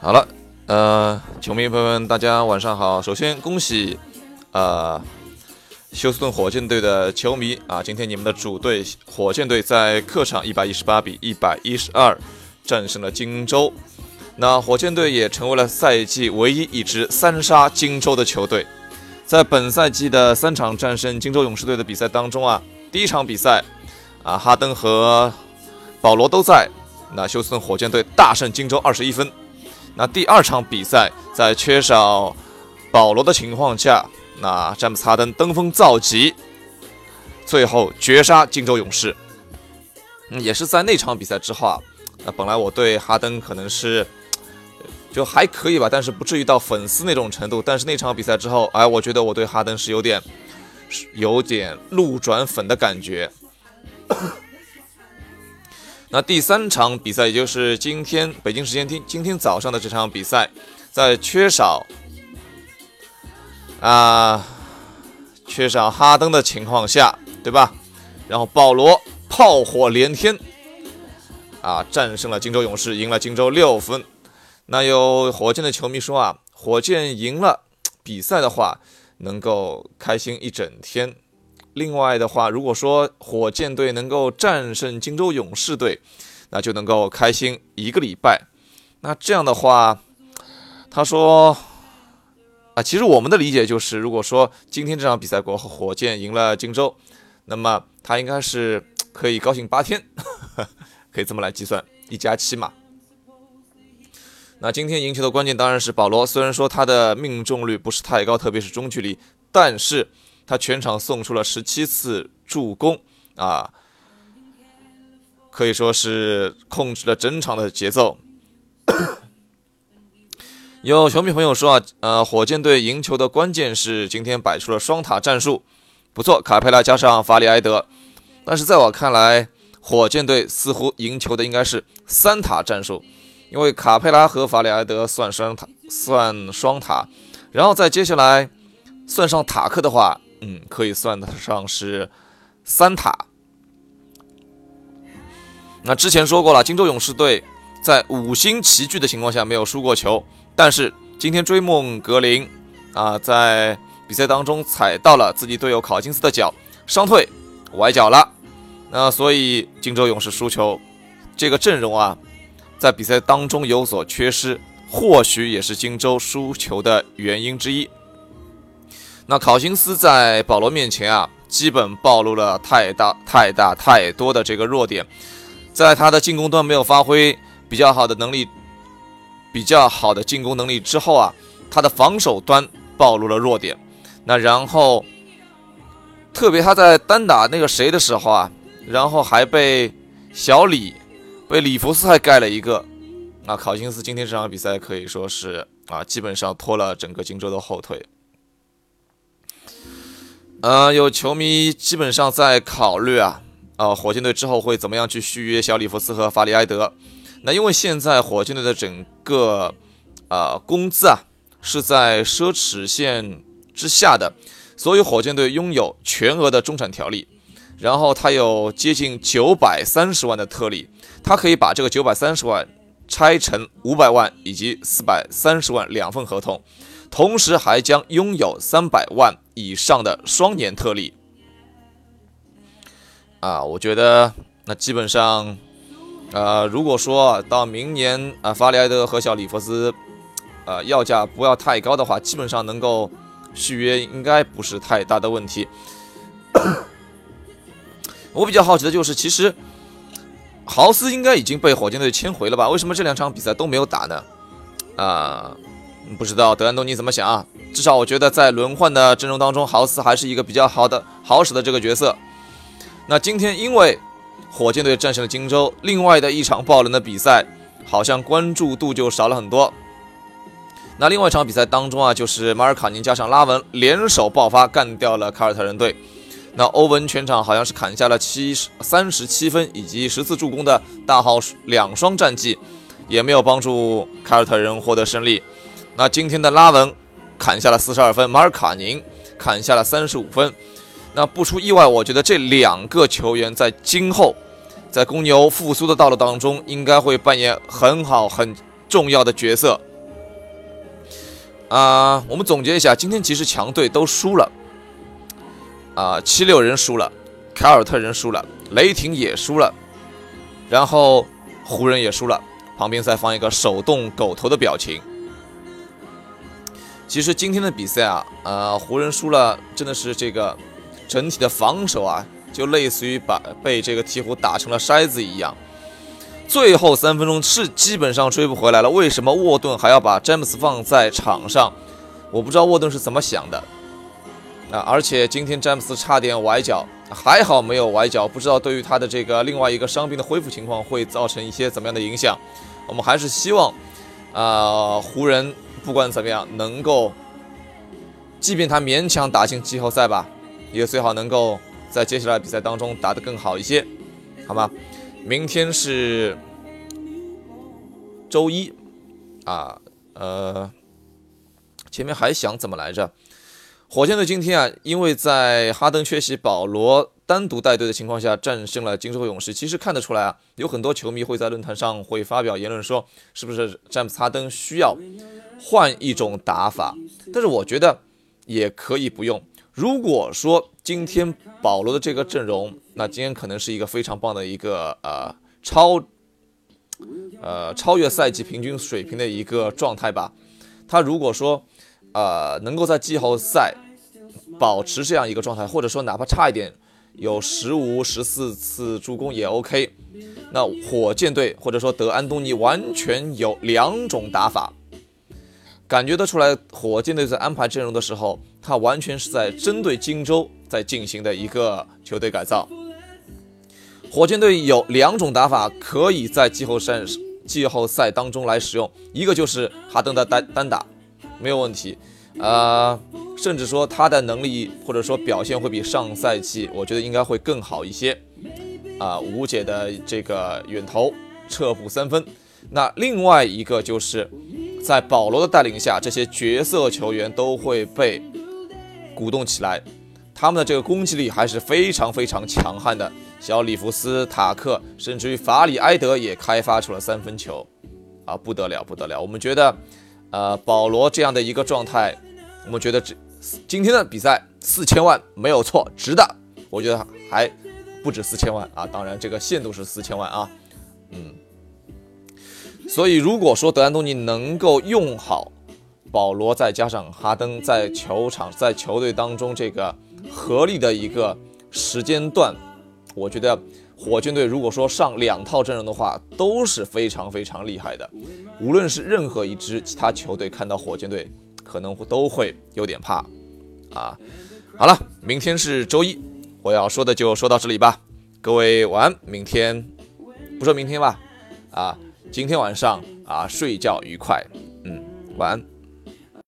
好了，呃，球迷朋友们，大家晚上好。首先恭喜，呃，休斯顿火箭队的球迷啊，今天你们的主队火箭队在客场一百一十八比一百一十二战胜了金州。那火箭队也成为了赛季唯一一支三杀金州的球队。在本赛季的三场战胜金州勇士队的比赛当中啊，第一场比赛啊，哈登和保罗都在，那休斯顿火箭队大胜金州二十一分。那第二场比赛，在缺少保罗的情况下，那詹姆斯哈登登峰造极，最后绝杀金州勇士。嗯，也是在那场比赛之后啊，那本来我对哈登可能是就还可以吧，但是不至于到粉丝那种程度。但是那场比赛之后，哎，我觉得我对哈登是有点有点路转粉的感觉。那第三场比赛，也就是今天北京时间今今天早上的这场比赛，在缺少啊缺少哈登的情况下，对吧？然后保罗炮火连天啊，战胜了金州勇士，赢了金州六分。那有火箭的球迷说啊，火箭赢了比赛的话，能够开心一整天。另外的话，如果说火箭队能够战胜金州勇士队，那就能够开心一个礼拜。那这样的话，他说啊，其实我们的理解就是，如果说今天这场比赛过后，火箭赢了金州，那么他应该是可以高兴八天，可以这么来计算，一加七嘛。那今天赢球的关键当然是保罗，虽然说他的命中率不是太高，特别是中距离，但是。他全场送出了十七次助攻啊，可以说是控制了整场的节奏。有球迷朋友说啊，呃，火箭队赢球的关键是今天摆出了双塔战术，不错，卡佩拉加上法里埃德。但是在我看来，火箭队似乎赢球的应该是三塔战术，因为卡佩拉和法里埃德算双塔，算双塔，然后再接下来算上塔克的话。嗯，可以算得上是三塔。那之前说过了，金州勇士队在五星齐聚的情况下没有输过球，但是今天追梦格林啊，在比赛当中踩到了自己队友考金斯的脚，伤退崴脚了。那所以金州勇士输球，这个阵容啊，在比赛当中有所缺失，或许也是金州输球的原因之一。那考辛斯在保罗面前啊，基本暴露了太大、太大、太多的这个弱点，在他的进攻端没有发挥比较好的能力、比较好的进攻能力之后啊，他的防守端暴露了弱点。那然后，特别他在单打那个谁的时候啊，然后还被小李、被里弗斯还盖了一个。那考辛斯今天这场比赛可以说是啊，基本上拖了整个荆州的后腿。呃，有球迷基本上在考虑啊，呃，火箭队之后会怎么样去续约小里弗斯和法里埃德？那因为现在火箭队的整个呃工资啊是在奢侈线之下的，所以火箭队拥有全额的中产条例，然后他有接近九百三十万的特例，他可以把这个九百三十万拆成五百万以及四百三十万两份合同。同时还将拥有三百万以上的双年特例啊！我觉得那基本上，呃，如果说到明年啊，法里埃德和小里弗斯，呃，要价不要太高的话，基本上能够续约，应该不是太大的问题。我比较好奇的就是，其实豪斯应该已经被火箭队签回了吧？为什么这两场比赛都没有打呢？啊？不知道德安东尼怎么想啊？至少我觉得在轮换的阵容当中，豪斯还是一个比较好的好使的这个角色。那今天因为火箭队战胜了荆州，另外的一场爆冷的比赛，好像关注度就少了很多。那另外一场比赛当中啊，就是马尔卡宁加上拉文联手爆发，干掉了凯尔特人队。那欧文全场好像是砍下了七十三十七分以及十次助攻的大号两双战绩，也没有帮助凯尔特人获得胜利。那今天的拉文砍下了四十二分，马尔卡宁砍下了三十五分。那不出意外，我觉得这两个球员在今后在公牛复苏的道路当中，应该会扮演很好很重要的角色。啊，我们总结一下，今天其实强队都输了。啊，七六人输了，凯尔特人输了，雷霆也输了，然后湖人也输了。旁边再放一个手动狗头的表情。其实今天的比赛啊，呃，湖人输了，真的是这个整体的防守啊，就类似于把被这个鹈鹕打成了筛子一样。最后三分钟是基本上追不回来了。为什么沃顿还要把詹姆斯放在场上？我不知道沃顿是怎么想的。啊，而且今天詹姆斯差点崴脚，还好没有崴脚。不知道对于他的这个另外一个伤病的恢复情况会造成一些怎么样的影响？我们还是希望，啊，湖人不管怎么样能够，即便他勉强打进季后赛吧，也最好能够在接下来比赛当中打得更好一些，好吗？明天是周一，啊，呃，前面还想怎么来着？火箭队今天啊，因为在哈登缺席，保罗单独带队的情况下战胜了金州勇士。其实看得出来啊，有很多球迷会在论坛上会发表言论说，是不是詹姆斯哈登需要换一种打法？但是我觉得也可以不用。如果说今天保罗的这个阵容，那今天可能是一个非常棒的一个呃超呃超越赛季平均水平的一个状态吧。他如果说呃能够在季后赛保持这样一个状态，或者说哪怕差一点，有十五十四次助攻也 OK。那火箭队或者说德安东尼完全有两种打法。感觉得出来，火箭队在安排阵容的时候，他完全是在针对荆州在进行的一个球队改造。火箭队有两种打法可以在季后赛季后赛当中来使用，一个就是哈登的单单打，没有问题，呃，甚至说他的能力或者说表现会比上赛季，我觉得应该会更好一些。啊，吴姐的这个远投撤步三分，那另外一个就是。在保罗的带领下，这些角色球员都会被鼓动起来，他们的这个攻击力还是非常非常强悍的。小里弗斯、塔克，甚至于法里埃德也开发出了三分球，啊，不得了，不得了！我们觉得，呃，保罗这样的一个状态，我们觉得这今天的比赛四千万没有错，值的。我觉得还不止四千万啊，当然这个限度是四千万啊，嗯。所以，如果说德安东尼能够用好保罗，再加上哈登在球场、在球队当中这个合力的一个时间段，我觉得火箭队如果说上两套阵容的话，都是非常非常厉害的。无论是任何一支其他球队看到火箭队，可能都会有点怕啊。好了，明天是周一，我要说的就说到这里吧。各位晚安，明天不说明天吧，啊。今天晚上啊，睡觉愉快，嗯，晚安。